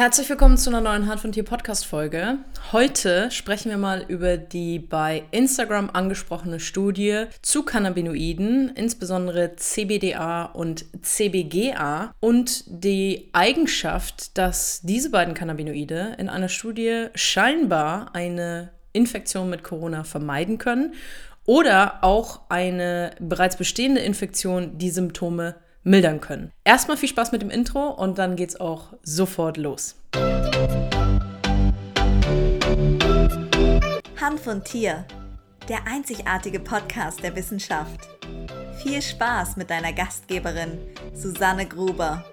Herzlich willkommen zu einer neuen Hand von Tier Podcast Folge. Heute sprechen wir mal über die bei Instagram angesprochene Studie zu Cannabinoiden, insbesondere CBDA und CBGA und die Eigenschaft, dass diese beiden Cannabinoide in einer Studie scheinbar eine Infektion mit Corona vermeiden können oder auch eine bereits bestehende Infektion die Symptome mildern können. Erstmal viel Spaß mit dem Intro und dann geht's auch sofort los. Hand von Tier, der einzigartige Podcast der Wissenschaft. Viel Spaß mit deiner Gastgeberin Susanne Gruber.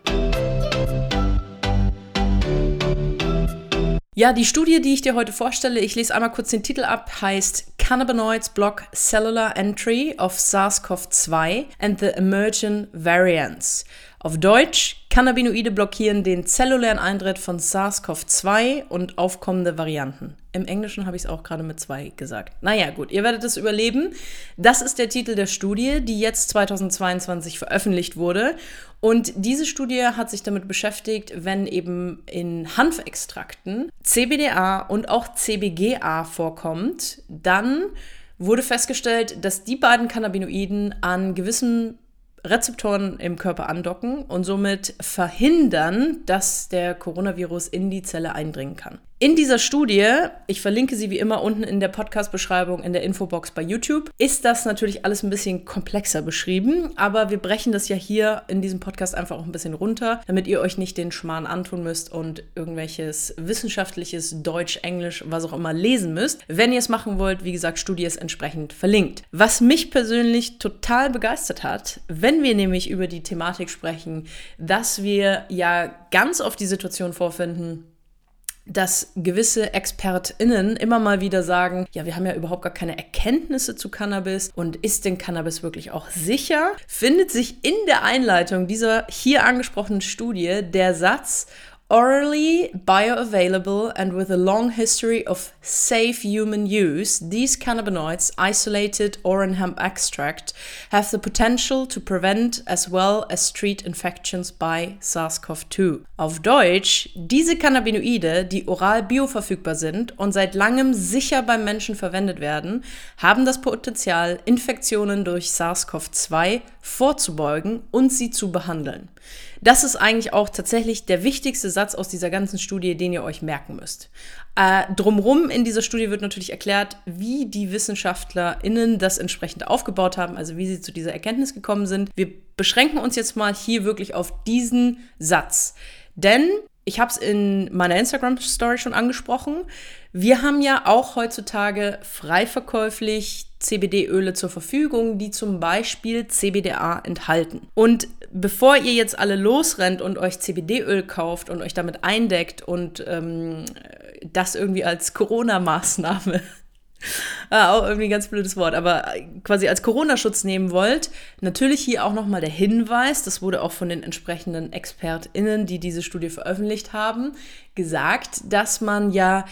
Ja, die Studie, die ich dir heute vorstelle, ich lese einmal kurz den Titel ab, heißt Cannabinoids Block Cellular Entry of SARS-CoV-2 and the Emergent Variants. Auf Deutsch, Cannabinoide blockieren den zellulären Eintritt von SARS-CoV-2 und aufkommende Varianten. Im Englischen habe ich es auch gerade mit zwei gesagt. Naja, gut, ihr werdet es überleben. Das ist der Titel der Studie, die jetzt 2022 veröffentlicht wurde. Und diese Studie hat sich damit beschäftigt, wenn eben in Hanfextrakten CBDA und auch CBGA vorkommt, dann wurde festgestellt, dass die beiden Cannabinoiden an gewissen Rezeptoren im Körper andocken und somit verhindern, dass der Coronavirus in die Zelle eindringen kann. In dieser Studie, ich verlinke sie wie immer unten in der Podcast-Beschreibung in der Infobox bei YouTube, ist das natürlich alles ein bisschen komplexer beschrieben, aber wir brechen das ja hier in diesem Podcast einfach auch ein bisschen runter, damit ihr euch nicht den Schmarrn antun müsst und irgendwelches wissenschaftliches Deutsch, Englisch, was auch immer lesen müsst. Wenn ihr es machen wollt, wie gesagt, Studie ist entsprechend verlinkt. Was mich persönlich total begeistert hat, wenn wir nämlich über die Thematik sprechen, dass wir ja ganz oft die Situation vorfinden, dass gewisse ExpertInnen immer mal wieder sagen, ja, wir haben ja überhaupt gar keine Erkenntnisse zu Cannabis und ist denn Cannabis wirklich auch sicher? Findet sich in der Einleitung dieser hier angesprochenen Studie der Satz, Orally bioavailable and with a long history of safe human use, these cannabinoids, isolated or in hemp extract, have the potential to prevent as well as treat infections by SARS-CoV-2. Auf Deutsch, diese Cannabinoide, die oral bioverfügbar sind und seit langem sicher beim Menschen verwendet werden, haben das Potenzial, Infektionen durch SARS-CoV-2 vorzubeugen und sie zu behandeln. Das ist eigentlich auch tatsächlich der wichtigste Satz aus dieser ganzen Studie, den ihr euch merken müsst. Äh, drumrum in dieser Studie wird natürlich erklärt, wie die WissenschaftlerInnen das entsprechend aufgebaut haben, also wie sie zu dieser Erkenntnis gekommen sind. Wir beschränken uns jetzt mal hier wirklich auf diesen Satz. Denn ich habe es in meiner Instagram-Story schon angesprochen. Wir haben ja auch heutzutage frei verkäuflich CBD-Öle zur Verfügung, die zum Beispiel CBDA enthalten. Und bevor ihr jetzt alle losrennt und euch CBD-Öl kauft und euch damit eindeckt und ähm, das irgendwie als Corona-Maßnahme Ah, auch irgendwie ein ganz blödes Wort, aber quasi als Corona-Schutz nehmen wollt, natürlich hier auch nochmal der Hinweis, das wurde auch von den entsprechenden ExpertInnen, die diese Studie veröffentlicht haben, gesagt, dass man ja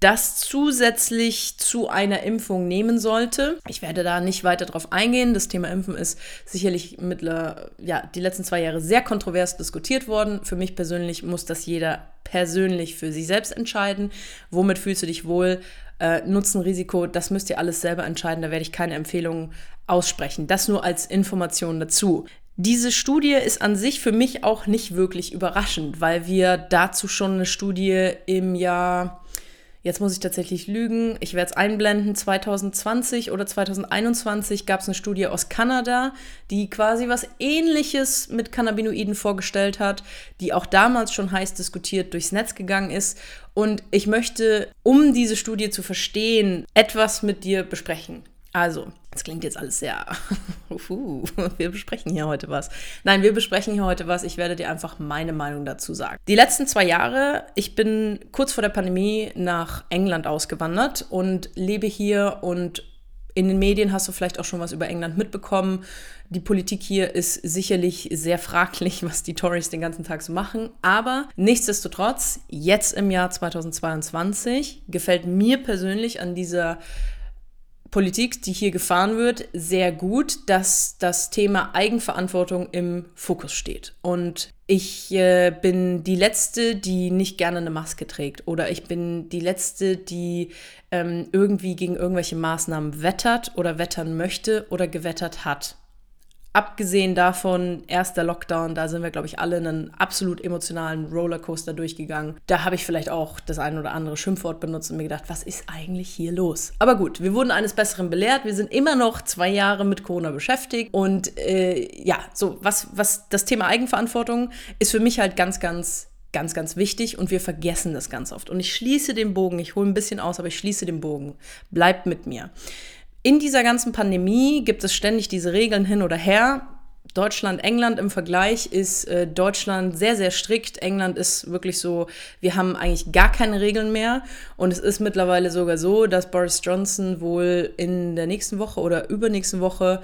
das zusätzlich zu einer Impfung nehmen sollte. Ich werde da nicht weiter drauf eingehen. Das Thema Impfen ist sicherlich mittler, ja, die letzten zwei Jahre sehr kontrovers diskutiert worden. Für mich persönlich muss das jeder persönlich für sich selbst entscheiden. Womit fühlst du dich wohl? Äh, Nutzen, Risiko, das müsst ihr alles selber entscheiden. Da werde ich keine Empfehlungen aussprechen. Das nur als Information dazu. Diese Studie ist an sich für mich auch nicht wirklich überraschend, weil wir dazu schon eine Studie im Jahr Jetzt muss ich tatsächlich lügen. Ich werde es einblenden. 2020 oder 2021 gab es eine Studie aus Kanada, die quasi was Ähnliches mit Cannabinoiden vorgestellt hat, die auch damals schon heiß diskutiert durchs Netz gegangen ist. Und ich möchte, um diese Studie zu verstehen, etwas mit dir besprechen. Also, das klingt jetzt alles sehr. wir besprechen hier heute was. Nein, wir besprechen hier heute was. Ich werde dir einfach meine Meinung dazu sagen. Die letzten zwei Jahre, ich bin kurz vor der Pandemie nach England ausgewandert und lebe hier und in den Medien hast du vielleicht auch schon was über England mitbekommen. Die Politik hier ist sicherlich sehr fraglich, was die Tories den ganzen Tag so machen. Aber nichtsdestotrotz, jetzt im Jahr 2022 gefällt mir persönlich an dieser Politik, die hier gefahren wird, sehr gut, dass das Thema Eigenverantwortung im Fokus steht. Und ich äh, bin die Letzte, die nicht gerne eine Maske trägt. Oder ich bin die Letzte, die ähm, irgendwie gegen irgendwelche Maßnahmen wettert oder wettern möchte oder gewettert hat abgesehen davon, erster Lockdown, da sind wir, glaube ich, alle einen absolut emotionalen Rollercoaster durchgegangen. Da habe ich vielleicht auch das ein oder andere Schimpfwort benutzt und mir gedacht, was ist eigentlich hier los? Aber gut, wir wurden eines Besseren belehrt. Wir sind immer noch zwei Jahre mit Corona beschäftigt. Und äh, ja, so, was, was das Thema Eigenverantwortung ist für mich halt ganz, ganz ganz, ganz wichtig und wir vergessen das ganz oft. Und ich schließe den Bogen, ich hole ein bisschen aus, aber ich schließe den Bogen. Bleibt mit mir. In dieser ganzen Pandemie gibt es ständig diese Regeln hin oder her. Deutschland, England im Vergleich ist äh, Deutschland sehr, sehr strikt. England ist wirklich so, wir haben eigentlich gar keine Regeln mehr. Und es ist mittlerweile sogar so, dass Boris Johnson wohl in der nächsten Woche oder übernächsten Woche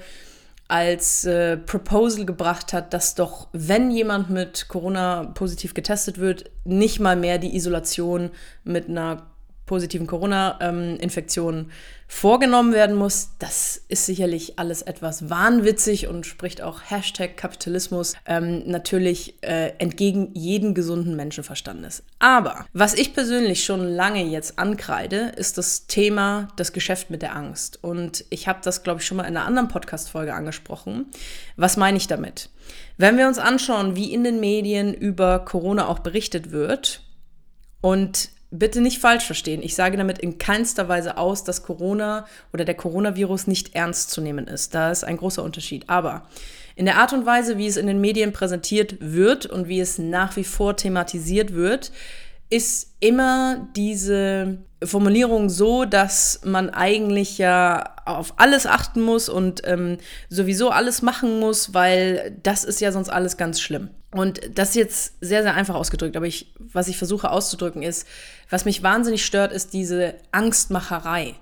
als äh, Proposal gebracht hat, dass doch, wenn jemand mit Corona positiv getestet wird, nicht mal mehr die Isolation mit einer positiven Corona-Infektionen vorgenommen werden muss. Das ist sicherlich alles etwas wahnwitzig und spricht auch Hashtag Kapitalismus ähm, natürlich äh, entgegen jeden gesunden Menschenverstandes. Aber was ich persönlich schon lange jetzt ankreide, ist das Thema das Geschäft mit der Angst. Und ich habe das, glaube ich, schon mal in einer anderen Podcast-Folge angesprochen. Was meine ich damit? Wenn wir uns anschauen, wie in den Medien über Corona auch berichtet wird und bitte nicht falsch verstehen. Ich sage damit in keinster Weise aus, dass Corona oder der Coronavirus nicht ernst zu nehmen ist. Da ist ein großer Unterschied. Aber in der Art und Weise, wie es in den Medien präsentiert wird und wie es nach wie vor thematisiert wird, ist immer diese Formulierung so, dass man eigentlich ja auf alles achten muss und ähm, sowieso alles machen muss, weil das ist ja sonst alles ganz schlimm. Und das ist jetzt sehr, sehr einfach ausgedrückt, aber ich, was ich versuche auszudrücken ist, was mich wahnsinnig stört, ist diese Angstmacherei.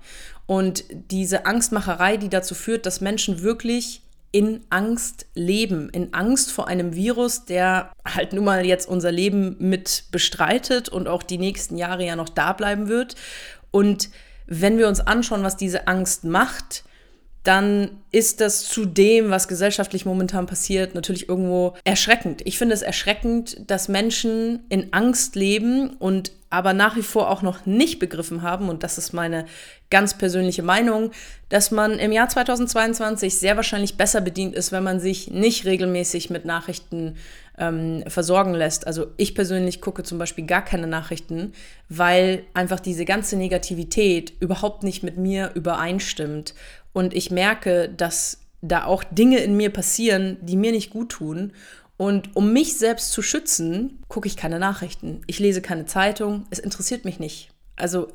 Und diese Angstmacherei, die dazu führt, dass Menschen wirklich in Angst leben, in Angst vor einem Virus, der halt nun mal jetzt unser Leben mit bestreitet und auch die nächsten Jahre ja noch da bleiben wird. Und wenn wir uns anschauen, was diese Angst macht, dann ist das zu dem, was gesellschaftlich momentan passiert, natürlich irgendwo erschreckend. Ich finde es erschreckend, dass Menschen in Angst leben und aber nach wie vor auch noch nicht begriffen haben, und das ist meine ganz persönliche Meinung, dass man im Jahr 2022 sehr wahrscheinlich besser bedient ist, wenn man sich nicht regelmäßig mit Nachrichten ähm, versorgen lässt. Also ich persönlich gucke zum Beispiel gar keine Nachrichten, weil einfach diese ganze Negativität überhaupt nicht mit mir übereinstimmt und ich merke, dass da auch Dinge in mir passieren, die mir nicht gut tun. Und um mich selbst zu schützen, gucke ich keine Nachrichten. Ich lese keine Zeitung. Es interessiert mich nicht. Also,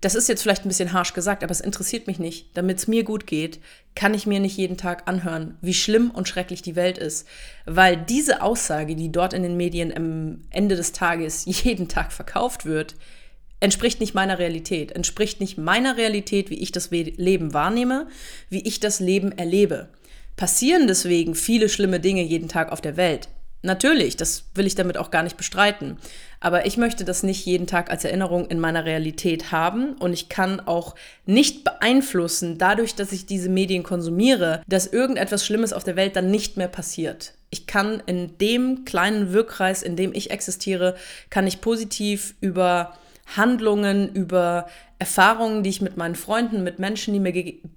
das ist jetzt vielleicht ein bisschen harsh gesagt, aber es interessiert mich nicht. Damit es mir gut geht, kann ich mir nicht jeden Tag anhören, wie schlimm und schrecklich die Welt ist. Weil diese Aussage, die dort in den Medien am Ende des Tages jeden Tag verkauft wird, entspricht nicht meiner Realität, entspricht nicht meiner Realität, wie ich das Leben wahrnehme, wie ich das Leben erlebe. Passieren deswegen viele schlimme Dinge jeden Tag auf der Welt. Natürlich, das will ich damit auch gar nicht bestreiten. Aber ich möchte das nicht jeden Tag als Erinnerung in meiner Realität haben und ich kann auch nicht beeinflussen, dadurch, dass ich diese Medien konsumiere, dass irgendetwas Schlimmes auf der Welt dann nicht mehr passiert. Ich kann in dem kleinen Wirkkreis, in dem ich existiere, kann ich positiv über Handlungen, über Erfahrungen, die ich mit meinen Freunden, mit Menschen, die mir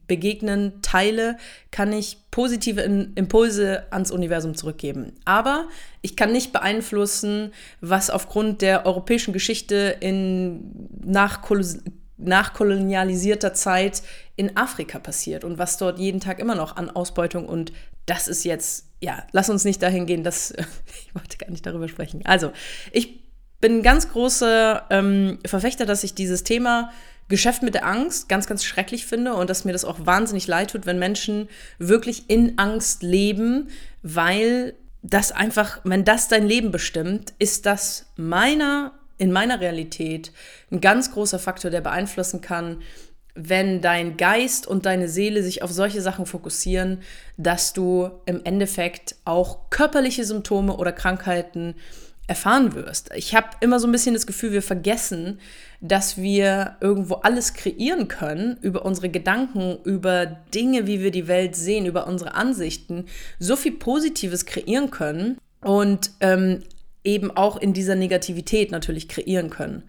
begegnen, teile, kann ich positive Impulse ans Universum zurückgeben. Aber ich kann nicht beeinflussen, was aufgrund der europäischen Geschichte in nachkolonialisierter Zeit in Afrika passiert und was dort jeden Tag immer noch an Ausbeutung und das ist jetzt, ja, lass uns nicht dahin gehen, dass ich wollte gar nicht darüber sprechen. Also, ich bin ein ganz großer ähm, Verfechter, dass ich dieses Thema Geschäft mit der Angst ganz, ganz schrecklich finde und dass mir das auch wahnsinnig leid tut, wenn Menschen wirklich in Angst leben, weil das einfach, wenn das dein Leben bestimmt, ist das meiner, in meiner Realität ein ganz großer Faktor, der beeinflussen kann, wenn dein Geist und deine Seele sich auf solche Sachen fokussieren, dass du im Endeffekt auch körperliche Symptome oder Krankheiten erfahren wirst. Ich habe immer so ein bisschen das Gefühl, wir vergessen, dass wir irgendwo alles kreieren können über unsere Gedanken, über Dinge, wie wir die Welt sehen, über unsere Ansichten, so viel Positives kreieren können und ähm, eben auch in dieser Negativität natürlich kreieren können.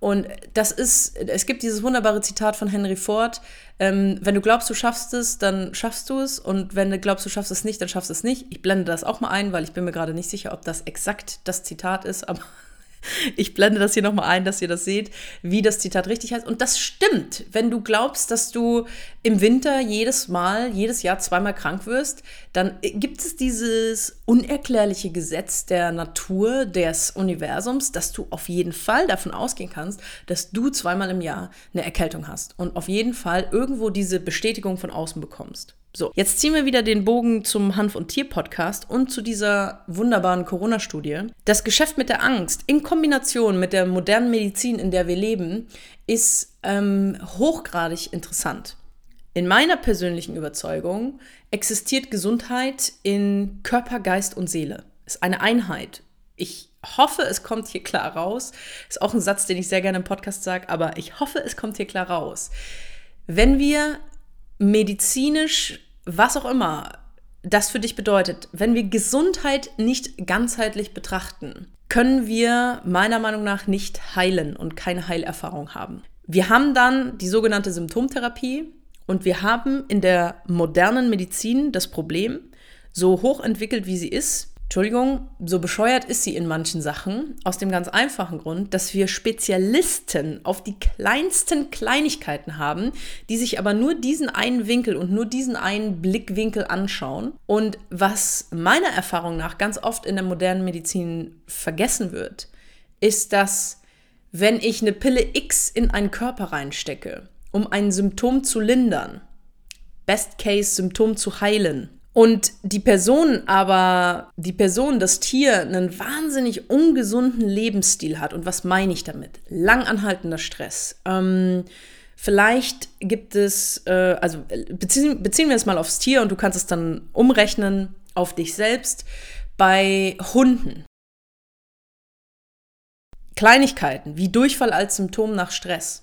Und das ist, es gibt dieses wunderbare Zitat von Henry Ford, ähm, wenn du glaubst, du schaffst es, dann schaffst du es. Und wenn du glaubst, du schaffst es nicht, dann schaffst du es nicht. Ich blende das auch mal ein, weil ich bin mir gerade nicht sicher, ob das exakt das Zitat ist, aber ich blende das hier nochmal ein, dass ihr das seht, wie das Zitat richtig heißt. Und das stimmt. Wenn du glaubst, dass du im Winter jedes Mal, jedes Jahr zweimal krank wirst, dann gibt es dieses unerklärliche Gesetz der Natur, des Universums, dass du auf jeden Fall davon ausgehen kannst, dass du zweimal im Jahr eine Erkältung hast und auf jeden Fall irgendwo diese Bestätigung von außen bekommst. So, jetzt ziehen wir wieder den Bogen zum Hanf- und Tier-Podcast und zu dieser wunderbaren Corona-Studie. Das Geschäft mit der Angst in Kombination mit der modernen Medizin, in der wir leben, ist ähm, hochgradig interessant. In meiner persönlichen Überzeugung existiert Gesundheit in Körper, Geist und Seele. Ist eine Einheit. Ich hoffe, es kommt hier klar raus. Ist auch ein Satz, den ich sehr gerne im Podcast sage, aber ich hoffe, es kommt hier klar raus. Wenn wir medizinisch, was auch immer das für dich bedeutet, wenn wir Gesundheit nicht ganzheitlich betrachten, können wir meiner Meinung nach nicht heilen und keine Heilerfahrung haben. Wir haben dann die sogenannte Symptomtherapie und wir haben in der modernen Medizin das Problem, so hochentwickelt wie sie ist, Entschuldigung, so bescheuert ist sie in manchen Sachen, aus dem ganz einfachen Grund, dass wir Spezialisten auf die kleinsten Kleinigkeiten haben, die sich aber nur diesen einen Winkel und nur diesen einen Blickwinkel anschauen. Und was meiner Erfahrung nach ganz oft in der modernen Medizin vergessen wird, ist, dass wenn ich eine Pille X in einen Körper reinstecke, um ein Symptom zu lindern, Best Case Symptom zu heilen, und die Person aber, die Person, das Tier, einen wahnsinnig ungesunden Lebensstil hat. Und was meine ich damit? Langanhaltender Stress. Ähm, vielleicht gibt es, äh, also beziehen, beziehen wir es mal aufs Tier und du kannst es dann umrechnen auf dich selbst. Bei Hunden. Kleinigkeiten wie Durchfall als Symptom nach Stress.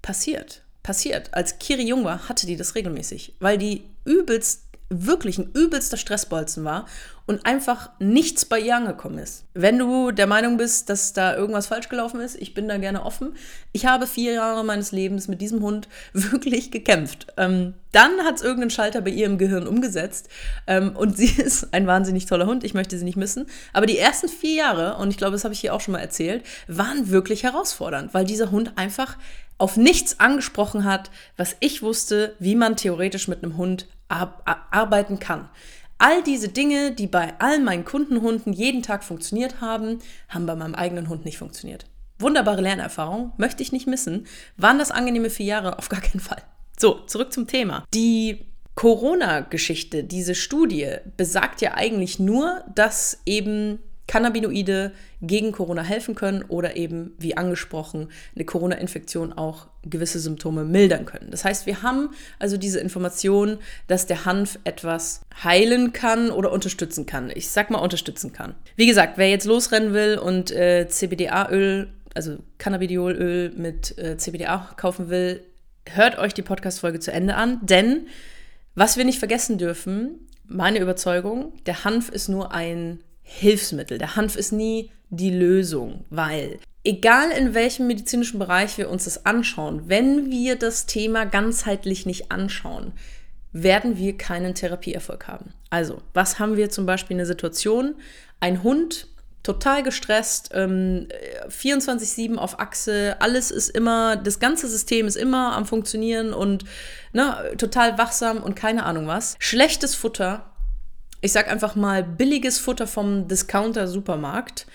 Passiert. Passiert. Als Kiri jung war, hatte die das regelmäßig, weil die übelst wirklich ein übelster Stressbolzen war und einfach nichts bei ihr angekommen ist. Wenn du der Meinung bist, dass da irgendwas falsch gelaufen ist, ich bin da gerne offen. Ich habe vier Jahre meines Lebens mit diesem Hund wirklich gekämpft. Ähm, dann hat es irgendeinen Schalter bei ihr im Gehirn umgesetzt ähm, und sie ist ein wahnsinnig toller Hund. Ich möchte sie nicht missen. Aber die ersten vier Jahre, und ich glaube, das habe ich hier auch schon mal erzählt, waren wirklich herausfordernd, weil dieser Hund einfach auf nichts angesprochen hat, was ich wusste, wie man theoretisch mit einem Hund arbeiten kann. All diese Dinge, die bei all meinen Kundenhunden jeden Tag funktioniert haben, haben bei meinem eigenen Hund nicht funktioniert. Wunderbare Lernerfahrung, möchte ich nicht missen. Waren das angenehme vier Jahre? Auf gar keinen Fall. So, zurück zum Thema. Die Corona-Geschichte, diese Studie, besagt ja eigentlich nur, dass eben Cannabinoide gegen Corona helfen können oder eben, wie angesprochen, eine Corona-Infektion auch gewisse Symptome mildern können. Das heißt, wir haben also diese Information, dass der Hanf etwas heilen kann oder unterstützen kann. Ich sag mal unterstützen kann. Wie gesagt, wer jetzt losrennen will und äh, CBDA-Öl, also Cannabidiolöl mit äh, CBDA kaufen will, hört euch die Podcast-Folge zu Ende an, denn was wir nicht vergessen dürfen, meine Überzeugung, der Hanf ist nur ein Hilfsmittel. Der Hanf ist nie die Lösung, weil egal in welchem medizinischen Bereich wir uns das anschauen, wenn wir das Thema ganzheitlich nicht anschauen, werden wir keinen Therapieerfolg haben. Also, was haben wir zum Beispiel in der Situation? Ein Hund, total gestresst, ähm, 24-7 auf Achse, alles ist immer, das ganze System ist immer am Funktionieren und ne, total wachsam und keine Ahnung was. Schlechtes Futter, ich sag einfach mal, billiges Futter vom Discounter-Supermarkt.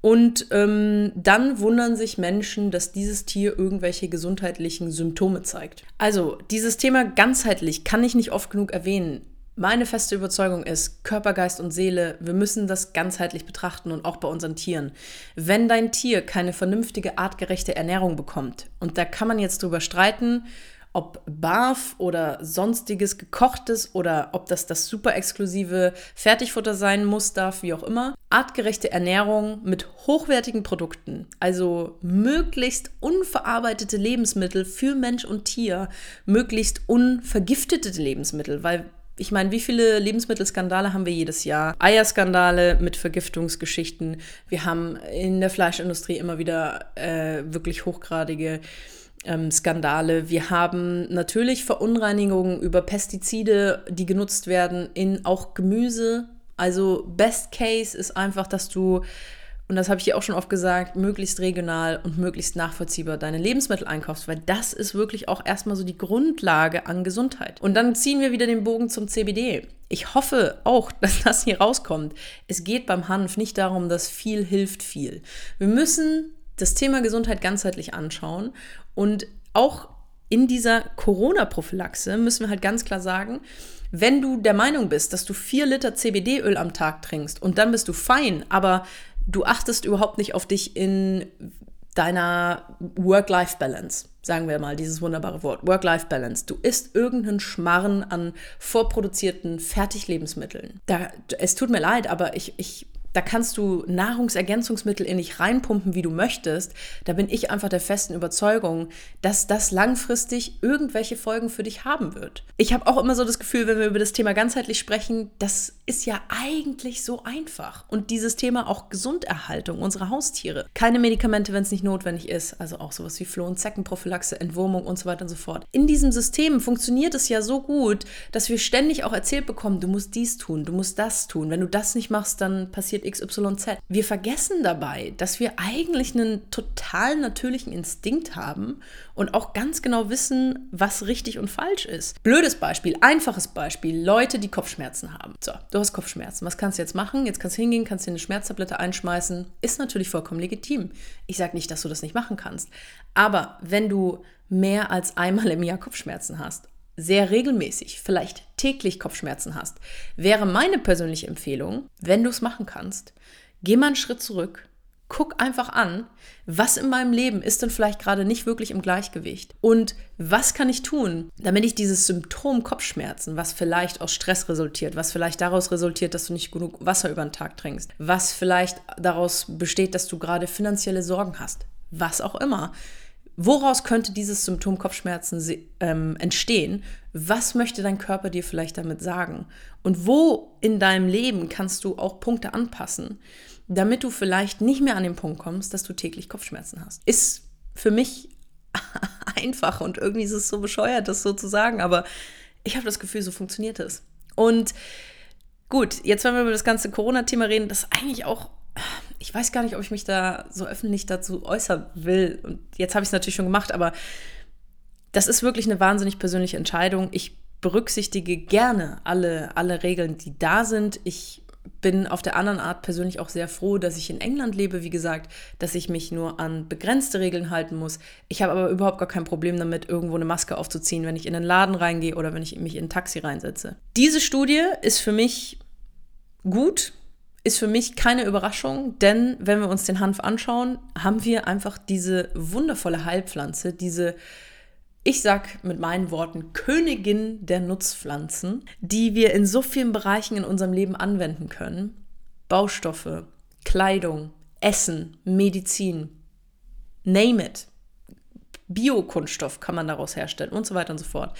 Und ähm, dann wundern sich Menschen, dass dieses Tier irgendwelche gesundheitlichen Symptome zeigt. Also, dieses Thema ganzheitlich kann ich nicht oft genug erwähnen. Meine feste Überzeugung ist, Körper, Geist und Seele, wir müssen das ganzheitlich betrachten und auch bei unseren Tieren. Wenn dein Tier keine vernünftige, artgerechte Ernährung bekommt, und da kann man jetzt drüber streiten, ob Barf oder sonstiges gekochtes oder ob das das super exklusive Fertigfutter sein muss, darf, wie auch immer. Artgerechte Ernährung mit hochwertigen Produkten, also möglichst unverarbeitete Lebensmittel für Mensch und Tier, möglichst unvergiftete Lebensmittel, weil ich meine, wie viele Lebensmittelskandale haben wir jedes Jahr? Eierskandale mit Vergiftungsgeschichten. Wir haben in der Fleischindustrie immer wieder äh, wirklich hochgradige ähm, Skandale. Wir haben natürlich Verunreinigungen über Pestizide, die genutzt werden in auch Gemüse. Also Best Case ist einfach, dass du und das habe ich dir auch schon oft gesagt, möglichst regional und möglichst nachvollziehbar deine Lebensmittel einkaufst, weil das ist wirklich auch erstmal so die Grundlage an Gesundheit. Und dann ziehen wir wieder den Bogen zum CBD. Ich hoffe auch, dass das hier rauskommt. Es geht beim Hanf nicht darum, dass viel hilft viel. Wir müssen das Thema Gesundheit ganzheitlich anschauen und auch in dieser Corona-Prophylaxe müssen wir halt ganz klar sagen, wenn du der Meinung bist, dass du vier Liter CBD-Öl am Tag trinkst und dann bist du fein, aber du achtest überhaupt nicht auf dich in deiner Work-Life-Balance, sagen wir mal dieses wunderbare Wort, Work-Life-Balance. Du isst irgendeinen Schmarren an vorproduzierten Fertiglebensmitteln. Da, es tut mir leid, aber ich, ich da kannst du Nahrungsergänzungsmittel in dich reinpumpen, wie du möchtest. Da bin ich einfach der festen Überzeugung, dass das langfristig irgendwelche Folgen für dich haben wird. Ich habe auch immer so das Gefühl, wenn wir über das Thema ganzheitlich sprechen, das ist ja eigentlich so einfach. Und dieses Thema auch Gesunderhaltung unserer Haustiere. Keine Medikamente, wenn es nicht notwendig ist. Also auch sowas wie Floh- und Zeckenprophylaxe, Entwurmung und so weiter und so fort. In diesem System funktioniert es ja so gut, dass wir ständig auch erzählt bekommen, du musst dies tun, du musst das tun. Wenn du das nicht machst, dann passiert XYZ. Wir vergessen dabei, dass wir eigentlich einen total natürlichen Instinkt haben und auch ganz genau wissen, was richtig und falsch ist. Blödes Beispiel, einfaches Beispiel, Leute, die Kopfschmerzen haben. So, du hast Kopfschmerzen. Was kannst du jetzt machen? Jetzt kannst du hingehen, kannst dir eine Schmerztablette einschmeißen. Ist natürlich vollkommen legitim. Ich sage nicht, dass du das nicht machen kannst. Aber wenn du mehr als einmal im Jahr Kopfschmerzen hast sehr regelmäßig, vielleicht täglich Kopfschmerzen hast, wäre meine persönliche Empfehlung, wenn du es machen kannst, geh mal einen Schritt zurück, guck einfach an, was in meinem Leben ist denn vielleicht gerade nicht wirklich im Gleichgewicht und was kann ich tun, damit ich dieses Symptom Kopfschmerzen, was vielleicht aus Stress resultiert, was vielleicht daraus resultiert, dass du nicht genug Wasser über den Tag trinkst, was vielleicht daraus besteht, dass du gerade finanzielle Sorgen hast, was auch immer, Woraus könnte dieses Symptom Kopfschmerzen ähm, entstehen? Was möchte dein Körper dir vielleicht damit sagen? Und wo in deinem Leben kannst du auch Punkte anpassen, damit du vielleicht nicht mehr an den Punkt kommst, dass du täglich Kopfschmerzen hast? Ist für mich einfach und irgendwie ist es so bescheuert, das so zu sagen, aber ich habe das Gefühl, so funktioniert es. Und gut, jetzt wenn wir über das ganze Corona-Thema reden, das eigentlich auch ich weiß gar nicht, ob ich mich da so öffentlich dazu äußern will. Und jetzt habe ich es natürlich schon gemacht, aber das ist wirklich eine wahnsinnig persönliche Entscheidung. Ich berücksichtige gerne alle, alle Regeln, die da sind. Ich bin auf der anderen Art persönlich auch sehr froh, dass ich in England lebe, wie gesagt, dass ich mich nur an begrenzte Regeln halten muss. Ich habe aber überhaupt gar kein Problem damit, irgendwo eine Maske aufzuziehen, wenn ich in den Laden reingehe oder wenn ich mich in ein Taxi reinsetze. Diese Studie ist für mich gut, ist für mich keine Überraschung, denn wenn wir uns den Hanf anschauen, haben wir einfach diese wundervolle Heilpflanze, diese, ich sag mit meinen Worten, Königin der Nutzpflanzen, die wir in so vielen Bereichen in unserem Leben anwenden können. Baustoffe, Kleidung, Essen, Medizin, name it. Biokunststoff kann man daraus herstellen und so weiter und so fort.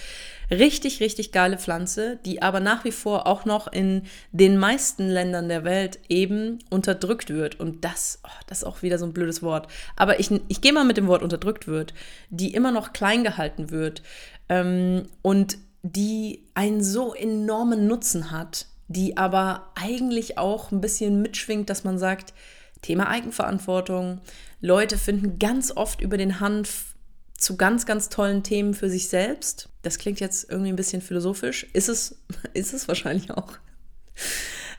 Richtig, richtig geile Pflanze, die aber nach wie vor auch noch in den meisten Ländern der Welt eben unterdrückt wird. Und das, oh, das ist auch wieder so ein blödes Wort. Aber ich, ich gehe mal mit dem Wort unterdrückt wird, die immer noch klein gehalten wird ähm, und die einen so enormen Nutzen hat, die aber eigentlich auch ein bisschen mitschwingt, dass man sagt, Thema Eigenverantwortung. Leute finden ganz oft über den Hanf zu ganz, ganz tollen Themen für sich selbst. Das klingt jetzt irgendwie ein bisschen philosophisch. Ist es, ist es wahrscheinlich auch.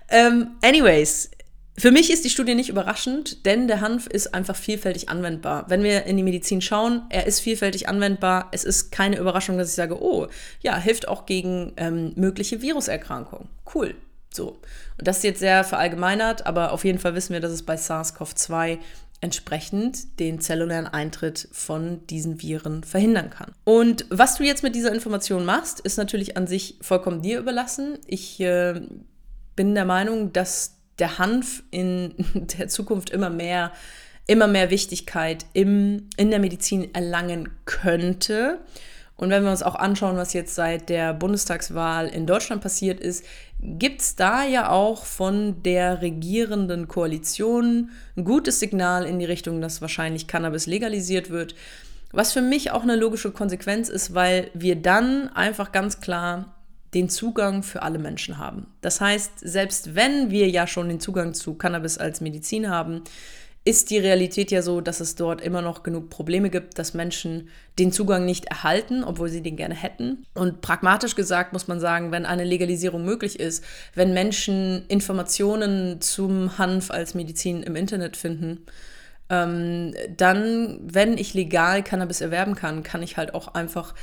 Ähm, anyways, für mich ist die Studie nicht überraschend, denn der Hanf ist einfach vielfältig anwendbar. Wenn wir in die Medizin schauen, er ist vielfältig anwendbar. Es ist keine Überraschung, dass ich sage, oh, ja, hilft auch gegen ähm, mögliche Viruserkrankungen. Cool. So. Und das ist jetzt sehr verallgemeinert, aber auf jeden Fall wissen wir, dass es bei SARS-CoV-2 entsprechend den zellulären Eintritt von diesen Viren verhindern kann. Und was du jetzt mit dieser Information machst, ist natürlich an sich vollkommen dir überlassen. Ich äh, bin der Meinung, dass der Hanf in der Zukunft immer mehr, immer mehr Wichtigkeit im, in der Medizin erlangen könnte. Und wenn wir uns auch anschauen, was jetzt seit der Bundestagswahl in Deutschland passiert ist, gibt es da ja auch von der regierenden Koalition ein gutes Signal in die Richtung, dass wahrscheinlich Cannabis legalisiert wird. Was für mich auch eine logische Konsequenz ist, weil wir dann einfach ganz klar den Zugang für alle Menschen haben. Das heißt, selbst wenn wir ja schon den Zugang zu Cannabis als Medizin haben, ist die Realität ja so, dass es dort immer noch genug Probleme gibt, dass Menschen den Zugang nicht erhalten, obwohl sie den gerne hätten. Und pragmatisch gesagt muss man sagen, wenn eine Legalisierung möglich ist, wenn Menschen Informationen zum Hanf als Medizin im Internet finden, ähm, dann, wenn ich legal Cannabis erwerben kann, kann ich halt auch einfach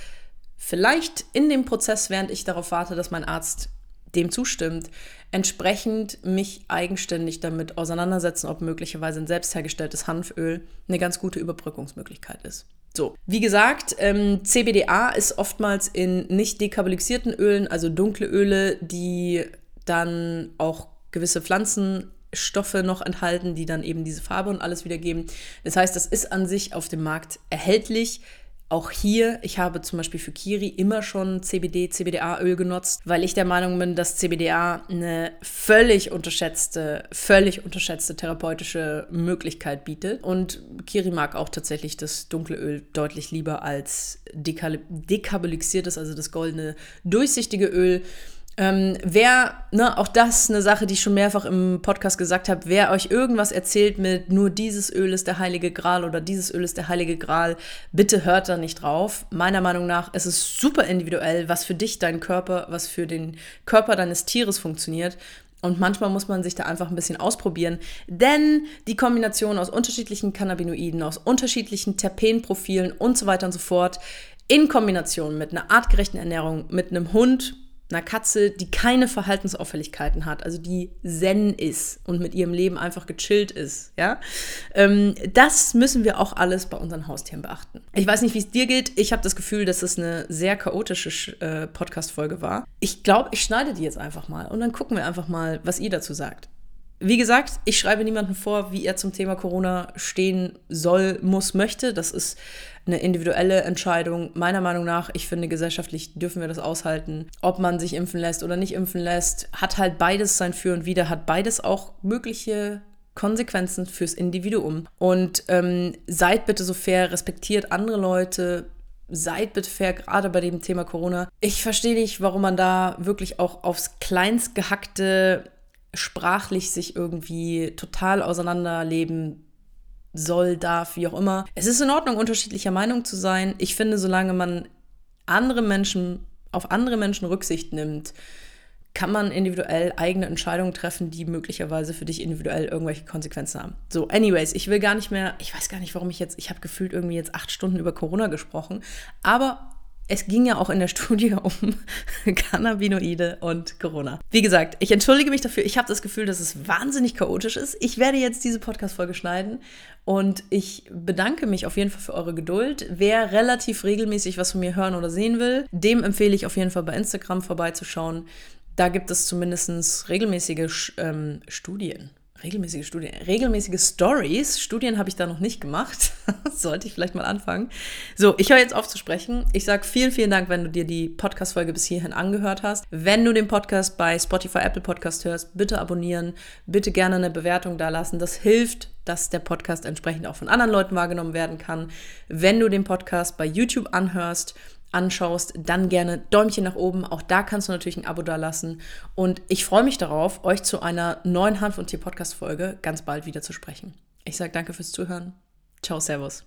vielleicht in dem Prozess, während ich darauf warte, dass mein Arzt dem zustimmt, entsprechend mich eigenständig damit auseinandersetzen, ob möglicherweise ein selbst hergestelltes Hanföl eine ganz gute Überbrückungsmöglichkeit ist. So, wie gesagt, ähm, CBDA ist oftmals in nicht dekarbonisierten Ölen, also dunkle Öle, die dann auch gewisse Pflanzenstoffe noch enthalten, die dann eben diese Farbe und alles wiedergeben. Das heißt, das ist an sich auf dem Markt erhältlich. Auch hier, ich habe zum Beispiel für Kiri immer schon CBD, CBDA-Öl genutzt, weil ich der Meinung bin, dass CBDA eine völlig unterschätzte, völlig unterschätzte therapeutische Möglichkeit bietet. Und Kiri mag auch tatsächlich das dunkle Öl deutlich lieber als dekarbonisiertes, also das goldene, durchsichtige Öl. Ähm, wer, ne, auch das eine Sache, die ich schon mehrfach im Podcast gesagt habe, wer euch irgendwas erzählt mit nur dieses Öl ist der heilige Gral oder dieses Öl ist der heilige Gral, bitte hört da nicht drauf. Meiner Meinung nach ist es super individuell, was für dich, dein Körper, was für den Körper deines Tieres funktioniert. Und manchmal muss man sich da einfach ein bisschen ausprobieren, denn die Kombination aus unterschiedlichen Cannabinoiden, aus unterschiedlichen Terpenprofilen und so weiter und so fort, in Kombination mit einer artgerechten Ernährung, mit einem Hund, einer Katze, die keine Verhaltensauffälligkeiten hat, also die zen ist und mit ihrem Leben einfach gechillt ist, ja, ähm, das müssen wir auch alles bei unseren Haustieren beachten. Ich weiß nicht, wie es dir geht. Ich habe das Gefühl, dass es eine sehr chaotische äh, Podcast-Folge war. Ich glaube, ich schneide die jetzt einfach mal und dann gucken wir einfach mal, was ihr dazu sagt. Wie gesagt, ich schreibe niemandem vor, wie er zum Thema Corona stehen soll, muss, möchte. Das ist eine individuelle Entscheidung. Meiner Meinung nach, ich finde, gesellschaftlich dürfen wir das aushalten. Ob man sich impfen lässt oder nicht impfen lässt, hat halt beides sein Für und Wider, hat beides auch mögliche Konsequenzen fürs Individuum. Und ähm, seid bitte so fair, respektiert andere Leute, seid bitte fair, gerade bei dem Thema Corona. Ich verstehe nicht, warum man da wirklich auch aufs kleinstgehackte sprachlich sich irgendwie total auseinanderleben soll, darf, wie auch immer. Es ist in Ordnung, unterschiedlicher Meinung zu sein. Ich finde, solange man andere Menschen, auf andere Menschen Rücksicht nimmt, kann man individuell eigene Entscheidungen treffen, die möglicherweise für dich individuell irgendwelche Konsequenzen haben. So, anyways, ich will gar nicht mehr, ich weiß gar nicht, warum ich jetzt, ich habe gefühlt irgendwie jetzt acht Stunden über Corona gesprochen, aber es ging ja auch in der Studie um Cannabinoide und Corona. Wie gesagt, ich entschuldige mich dafür. Ich habe das Gefühl, dass es wahnsinnig chaotisch ist. Ich werde jetzt diese Podcast-Folge schneiden und ich bedanke mich auf jeden Fall für eure Geduld. Wer relativ regelmäßig was von mir hören oder sehen will, dem empfehle ich auf jeden Fall bei Instagram vorbeizuschauen. Da gibt es zumindest regelmäßige ähm, Studien Regelmäßige Studien, regelmäßige Stories. Studien habe ich da noch nicht gemacht. Sollte ich vielleicht mal anfangen. So, ich höre jetzt auf zu sprechen. Ich sage vielen, vielen Dank, wenn du dir die Podcast-Folge bis hierhin angehört hast. Wenn du den Podcast bei Spotify, Apple Podcast hörst, bitte abonnieren, bitte gerne eine Bewertung da lassen. Das hilft, dass der Podcast entsprechend auch von anderen Leuten wahrgenommen werden kann. Wenn du den Podcast bei YouTube anhörst, anschaust, dann gerne Däumchen nach oben. Auch da kannst du natürlich ein Abo da lassen. Und ich freue mich darauf, euch zu einer neuen Hanf- und Tier-Podcast-Folge ganz bald wieder zu sprechen. Ich sage danke fürs Zuhören. Ciao, Servus.